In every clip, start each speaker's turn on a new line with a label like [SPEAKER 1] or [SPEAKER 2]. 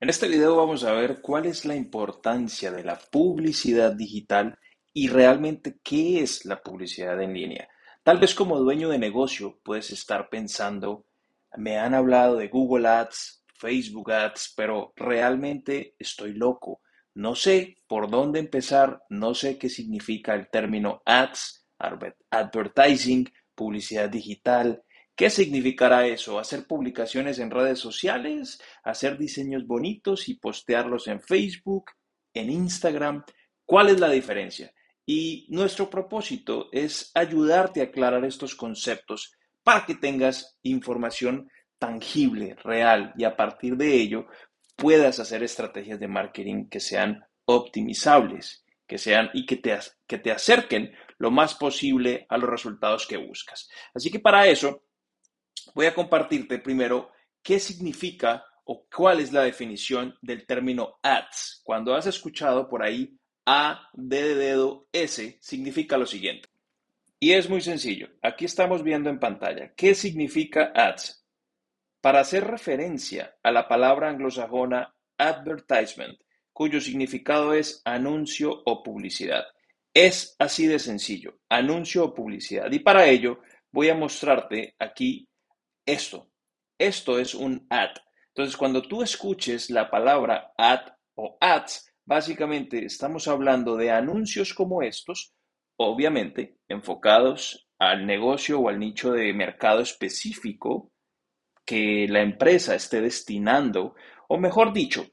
[SPEAKER 1] En este video vamos a ver cuál es la importancia de la publicidad digital y realmente qué es la publicidad en línea. Tal vez como dueño de negocio puedes estar pensando, me han hablado de Google Ads, Facebook Ads, pero realmente estoy loco. No sé por dónde empezar, no sé qué significa el término ads, advertising, publicidad digital. ¿Qué significará eso? ¿Hacer publicaciones en redes sociales? ¿Hacer diseños bonitos y postearlos en Facebook? ¿En Instagram? ¿Cuál es la diferencia? Y nuestro propósito es ayudarte a aclarar estos conceptos para que tengas información tangible, real, y a partir de ello puedas hacer estrategias de marketing que sean optimizables, que sean y que te, que te acerquen lo más posible a los resultados que buscas. Así que para eso voy a compartirte primero qué significa o cuál es la definición del término ads. Cuando has escuchado por ahí A, D de S, significa lo siguiente. Y es muy sencillo. Aquí estamos viendo en pantalla. ¿Qué significa ads? Para hacer referencia a la palabra anglosajona advertisement, cuyo significado es anuncio o publicidad. Es así de sencillo, anuncio o publicidad. Y para ello voy a mostrarte aquí esto. Esto es un ad. Entonces, cuando tú escuches la palabra ad o ads, básicamente estamos hablando de anuncios como estos, obviamente enfocados al negocio o al nicho de mercado específico que la empresa esté destinando, o mejor dicho,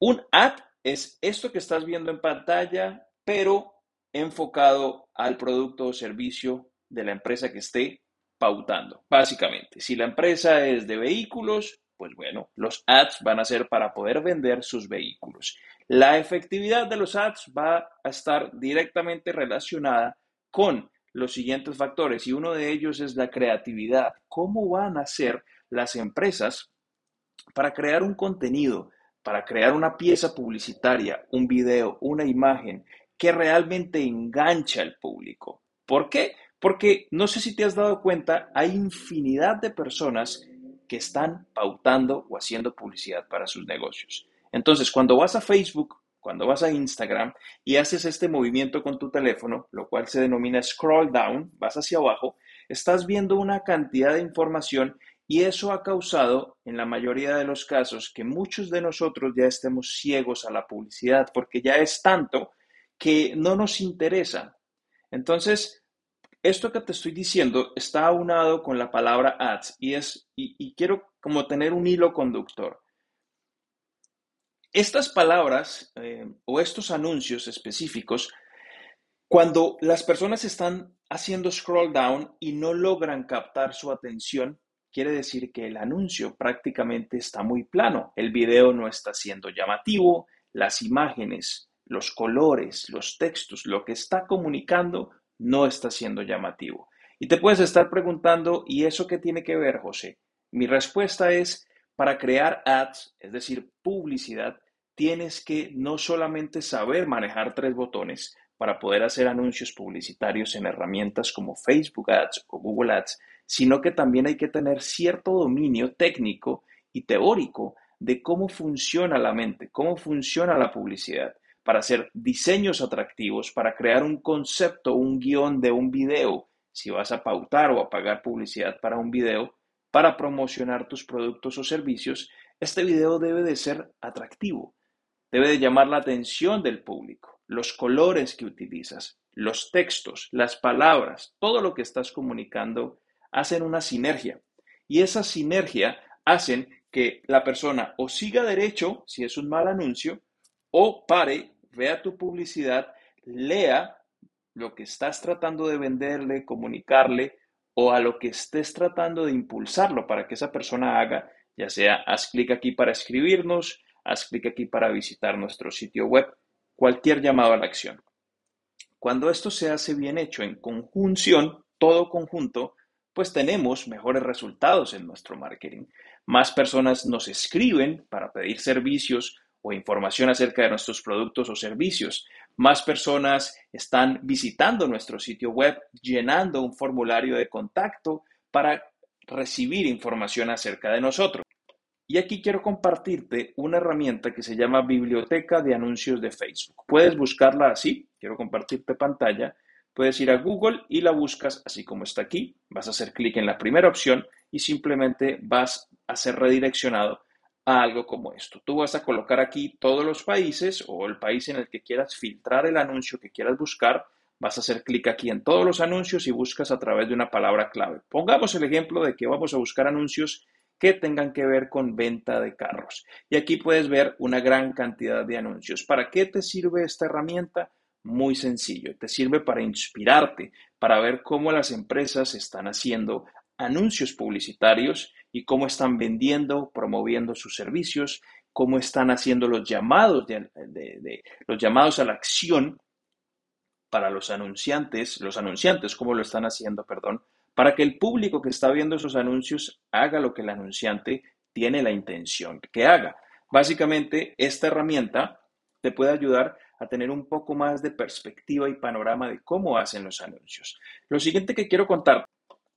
[SPEAKER 1] un ad es esto que estás viendo en pantalla, pero enfocado al producto o servicio de la empresa que esté pautando, básicamente. Si la empresa es de vehículos, pues bueno, los ads van a ser para poder vender sus vehículos. La efectividad de los ads va a estar directamente relacionada con los siguientes factores y uno de ellos es la creatividad. ¿Cómo van a ser las empresas para crear un contenido, para crear una pieza publicitaria, un video, una imagen que realmente engancha al público? ¿Por qué? Porque no sé si te has dado cuenta, hay infinidad de personas que están pautando o haciendo publicidad para sus negocios. Entonces, cuando vas a Facebook, cuando vas a Instagram y haces este movimiento con tu teléfono, lo cual se denomina scroll down, vas hacia abajo, estás viendo una cantidad de información y eso ha causado, en la mayoría de los casos, que muchos de nosotros ya estemos ciegos a la publicidad porque ya es tanto que no nos interesa. Entonces, esto que te estoy diciendo está aunado con la palabra ads y es y, quiero como tener un hilo conductor. Estas palabras eh, o estos anuncios específicos, cuando las personas están haciendo scroll down y no logran captar su atención, quiere decir que el anuncio prácticamente está muy plano. El video no está siendo llamativo, las imágenes, los colores, los textos, lo que está comunicando no está siendo llamativo. Y te puedes estar preguntando, ¿y eso qué tiene que ver, José? Mi respuesta es, para crear ads, es decir, publicidad, tienes que no solamente saber manejar tres botones para poder hacer anuncios publicitarios en herramientas como Facebook Ads o Google Ads, sino que también hay que tener cierto dominio técnico y teórico de cómo funciona la mente, cómo funciona la publicidad para hacer diseños atractivos, para crear un concepto, un guion de un video, si vas a pautar o a pagar publicidad para un video, para promocionar tus productos o servicios, este video debe de ser atractivo, debe de llamar la atención del público, los colores que utilizas, los textos, las palabras, todo lo que estás comunicando hacen una sinergia. Y esa sinergia hacen que la persona o siga derecho si es un mal anuncio o pare, vea tu publicidad, lea lo que estás tratando de venderle, comunicarle o a lo que estés tratando de impulsarlo para que esa persona haga, ya sea haz clic aquí para escribirnos, haz clic aquí para visitar nuestro sitio web, cualquier llamado a la acción. Cuando esto se hace bien hecho en conjunción, todo conjunto, pues tenemos mejores resultados en nuestro marketing. Más personas nos escriben para pedir servicios o información acerca de nuestros productos o servicios. Más personas están visitando nuestro sitio web, llenando un formulario de contacto para recibir información acerca de nosotros. Y aquí quiero compartirte una herramienta que se llama Biblioteca de Anuncios de Facebook. Puedes buscarla así, quiero compartirte pantalla. Puedes ir a Google y la buscas así como está aquí. Vas a hacer clic en la primera opción y simplemente vas a ser redireccionado algo como esto. Tú vas a colocar aquí todos los países o el país en el que quieras filtrar el anuncio que quieras buscar. Vas a hacer clic aquí en todos los anuncios y buscas a través de una palabra clave. Pongamos el ejemplo de que vamos a buscar anuncios que tengan que ver con venta de carros. Y aquí puedes ver una gran cantidad de anuncios. ¿Para qué te sirve esta herramienta? Muy sencillo, te sirve para inspirarte, para ver cómo las empresas están haciendo anuncios publicitarios y cómo están vendiendo, promoviendo sus servicios, cómo están haciendo los llamados, los llamados a la acción para los anunciantes, los anunciantes, cómo lo están haciendo, perdón, para que el público que está viendo esos anuncios haga lo que el anunciante tiene la intención que haga. Básicamente, esta herramienta te puede ayudar a tener un poco más de perspectiva y panorama de cómo hacen los anuncios. Lo siguiente que quiero contar,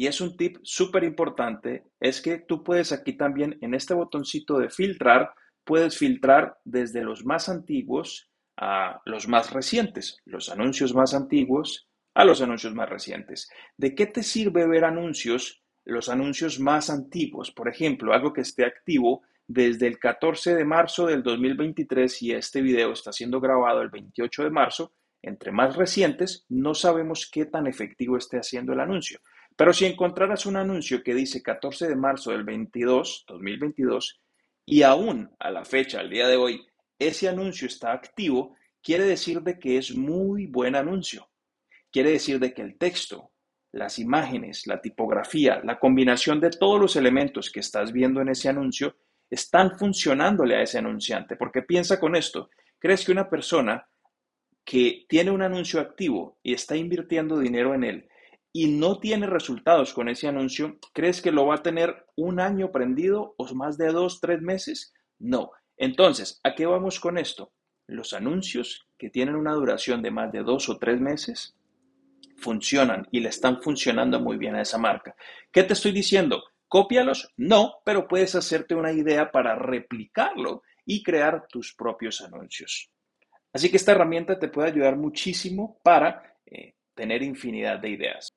[SPEAKER 1] y es un tip súper importante, es que tú puedes aquí también en este botoncito de filtrar, puedes filtrar desde los más antiguos a los más recientes, los anuncios más antiguos a los anuncios más recientes. ¿De qué te sirve ver anuncios, los anuncios más antiguos? Por ejemplo, algo que esté activo desde el 14 de marzo del 2023 y este video está siendo grabado el 28 de marzo, entre más recientes, no sabemos qué tan efectivo esté haciendo el anuncio. Pero si encontraras un anuncio que dice 14 de marzo del 22, 2022, y aún a la fecha, al día de hoy, ese anuncio está activo, quiere decir de que es muy buen anuncio. Quiere decir de que el texto, las imágenes, la tipografía, la combinación de todos los elementos que estás viendo en ese anuncio están funcionándole a ese anunciante. Porque piensa con esto, ¿crees que una persona que tiene un anuncio activo y está invirtiendo dinero en él y no tiene resultados con ese anuncio, ¿crees que lo va a tener un año prendido o más de dos, tres meses? No. Entonces, ¿a qué vamos con esto? Los anuncios que tienen una duración de más de dos o tres meses funcionan y le están funcionando muy bien a esa marca. ¿Qué te estoy diciendo? ¿Cópialos? No, pero puedes hacerte una idea para replicarlo y crear tus propios anuncios. Así que esta herramienta te puede ayudar muchísimo para eh, tener infinidad de ideas.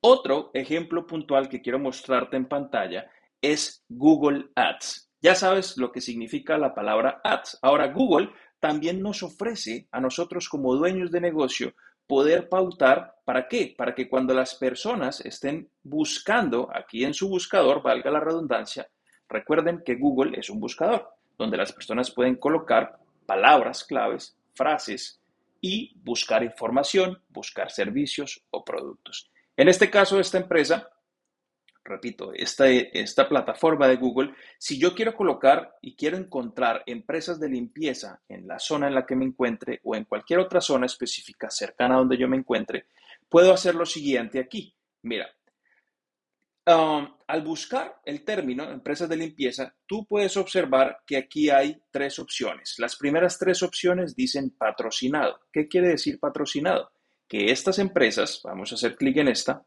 [SPEAKER 1] Otro ejemplo puntual que quiero mostrarte en pantalla es Google Ads. Ya sabes lo que significa la palabra ads. Ahora, Google también nos ofrece a nosotros como dueños de negocio poder pautar, ¿para qué? Para que cuando las personas estén buscando aquí en su buscador, valga la redundancia, recuerden que Google es un buscador, donde las personas pueden colocar palabras claves, frases y buscar información, buscar servicios o productos. En este caso, esta empresa repito, esta, plataforma de Google, si yo quiero colocar y quiero encontrar empresas de limpieza en la zona en la que me encuentre o en cualquier otra zona específica cercana a donde yo me encuentre, puedo hacer lo siguiente aquí. Mira, um, al buscar el término empresas de limpieza, tú puedes observar que aquí hay tres opciones. Las primeras tres opciones dicen patrocinado. ¿Qué quiere decir patrocinado? Que estas empresas, vamos a hacer clic en esta,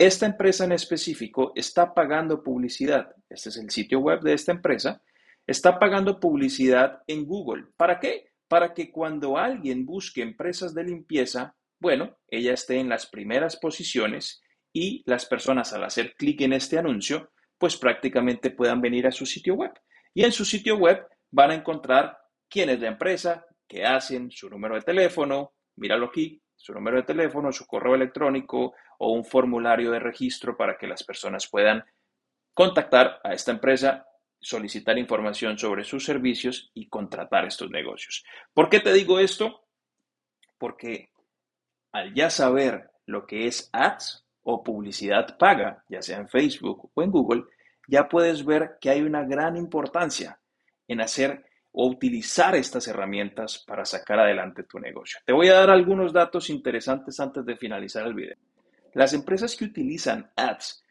[SPEAKER 1] esta empresa en específico está pagando publicidad. Este es el sitio web de esta empresa. Está pagando publicidad en Google. ¿Para qué? Para que cuando alguien busque empresas de limpieza, bueno, ella esté en las primeras posiciones y las personas al hacer clic en este anuncio, pues prácticamente puedan venir a su sitio web. Y en su sitio web van a encontrar quién es la empresa, qué hacen, su número de teléfono, míralo aquí, su número de teléfono, su correo electrónico o un formulario de registro para que las personas puedan contactar a esta empresa, solicitar información sobre sus servicios y contratar estos negocios. ¿Por qué te digo esto? Porque al ya saber lo que es ads o publicidad paga, ya sea en Facebook o en Google, ya puedes ver que hay una gran importancia en hacer o utilizar estas herramientas para sacar adelante tu negocio. Te voy a dar algunos datos interesantes antes de finalizar el video. Las empresas que utilizan ads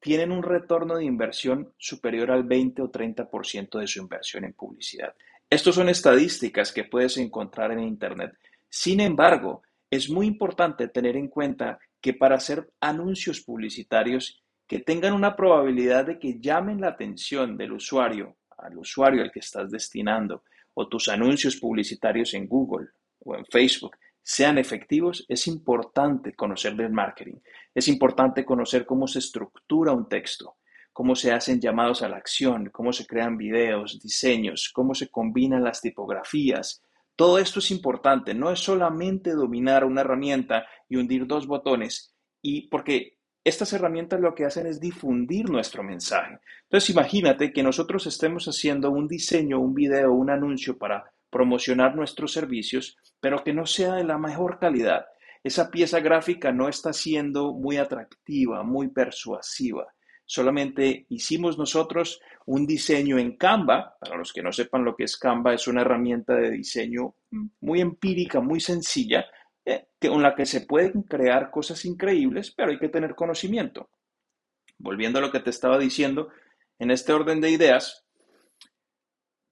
[SPEAKER 1] tienen un retorno de inversión superior al 20 o 30% de su inversión en publicidad. Estos son estadísticas que puedes encontrar en Internet. Sin embargo, es muy importante tener en cuenta que para hacer anuncios publicitarios que tengan una probabilidad de que llamen la atención del usuario, al usuario al que estás destinando, o tus anuncios publicitarios en Google o en Facebook sean efectivos, es importante conocer del marketing. Es importante conocer cómo se estructura un texto, cómo se hacen llamados a la acción, cómo se crean videos, diseños, cómo se combinan las tipografías. Todo esto es importante, no es solamente dominar una herramienta y hundir dos botones, y porque estas herramientas lo que hacen es difundir nuestro mensaje. Entonces imagínate que nosotros estemos haciendo un diseño, un video, un anuncio para promocionar nuestros servicios, pero que no sea de la mejor calidad. Esa pieza gráfica no está siendo muy atractiva, muy persuasiva. Solamente hicimos nosotros un diseño en Canva. Para los que no sepan lo que es Canva, es una herramienta de diseño muy empírica, muy sencilla, eh, con la que se pueden crear cosas increíbles, pero hay que tener conocimiento. Volviendo a lo que te estaba diciendo, en este orden de ideas,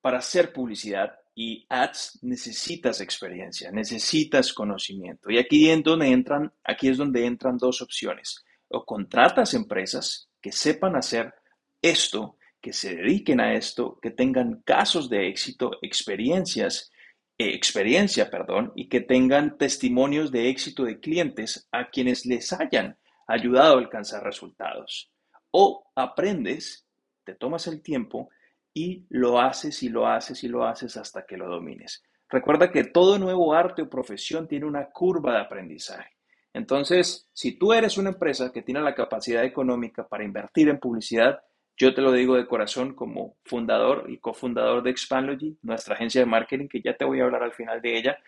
[SPEAKER 1] para hacer publicidad y ads necesitas experiencia, necesitas conocimiento. Y aquí, en donde entran, aquí es donde entran dos opciones. O contratas empresas que sepan hacer esto, que se dediquen a esto, que tengan casos de éxito, experiencias experiencia, perdón, y que tengan testimonios de éxito de clientes a quienes les hayan ayudado a alcanzar resultados. O aprendes, te tomas el tiempo y lo haces y lo haces y lo haces hasta que lo domines. Recuerda que todo nuevo arte o profesión tiene una curva de aprendizaje. Entonces, si tú eres una empresa que tiene la capacidad económica para invertir en publicidad, yo te lo digo de corazón como fundador y cofundador de Expandlogy, nuestra agencia de marketing, que ya te voy a hablar al final de ella.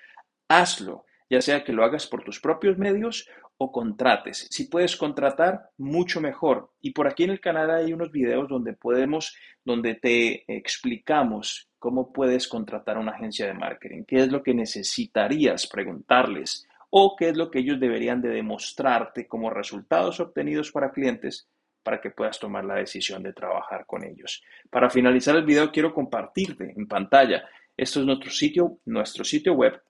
[SPEAKER 1] Hazlo, ya sea que lo hagas por tus propios medios o contrates. Si puedes contratar, mucho mejor. Y por aquí en el canal hay unos videos donde podemos, donde te explicamos cómo puedes contratar una agencia de marketing, qué es lo que necesitarías preguntarles o qué es lo que ellos deberían de demostrarte como resultados obtenidos para clientes para que puedas tomar la decisión de trabajar con ellos. Para finalizar el video quiero compartirte en pantalla. Esto es nuestro sitio, nuestro sitio web.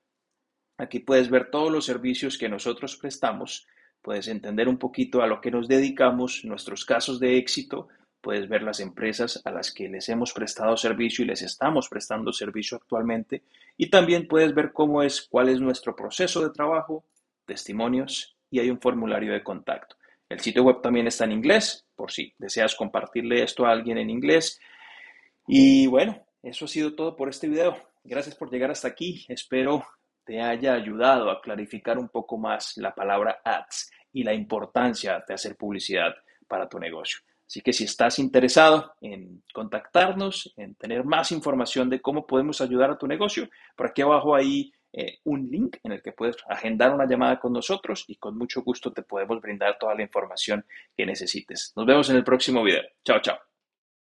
[SPEAKER 1] Aquí puedes ver todos los servicios que nosotros prestamos. Puedes entender un poquito a lo que nos dedicamos, nuestros casos de éxito. Puedes ver las empresas a las que les hemos prestado servicio y les estamos prestando servicio actualmente. Y también puedes ver cómo es, cuál es nuestro proceso de trabajo, testimonios y hay un formulario de contacto. El sitio web también está en inglés, por si deseas compartirle esto a alguien en inglés. Y bueno, eso ha sido todo por este video. Gracias por llegar hasta aquí. Espero te haya ayudado a clarificar un poco más la palabra ads y la importancia de hacer publicidad para tu negocio. Así que si estás interesado en contactarnos, en tener más información de cómo podemos ayudar a tu negocio, por aquí abajo hay eh, un link en el que puedes agendar una llamada con nosotros y con mucho gusto te podemos brindar toda la información que necesites. Nos vemos en el próximo video. Chao, chao.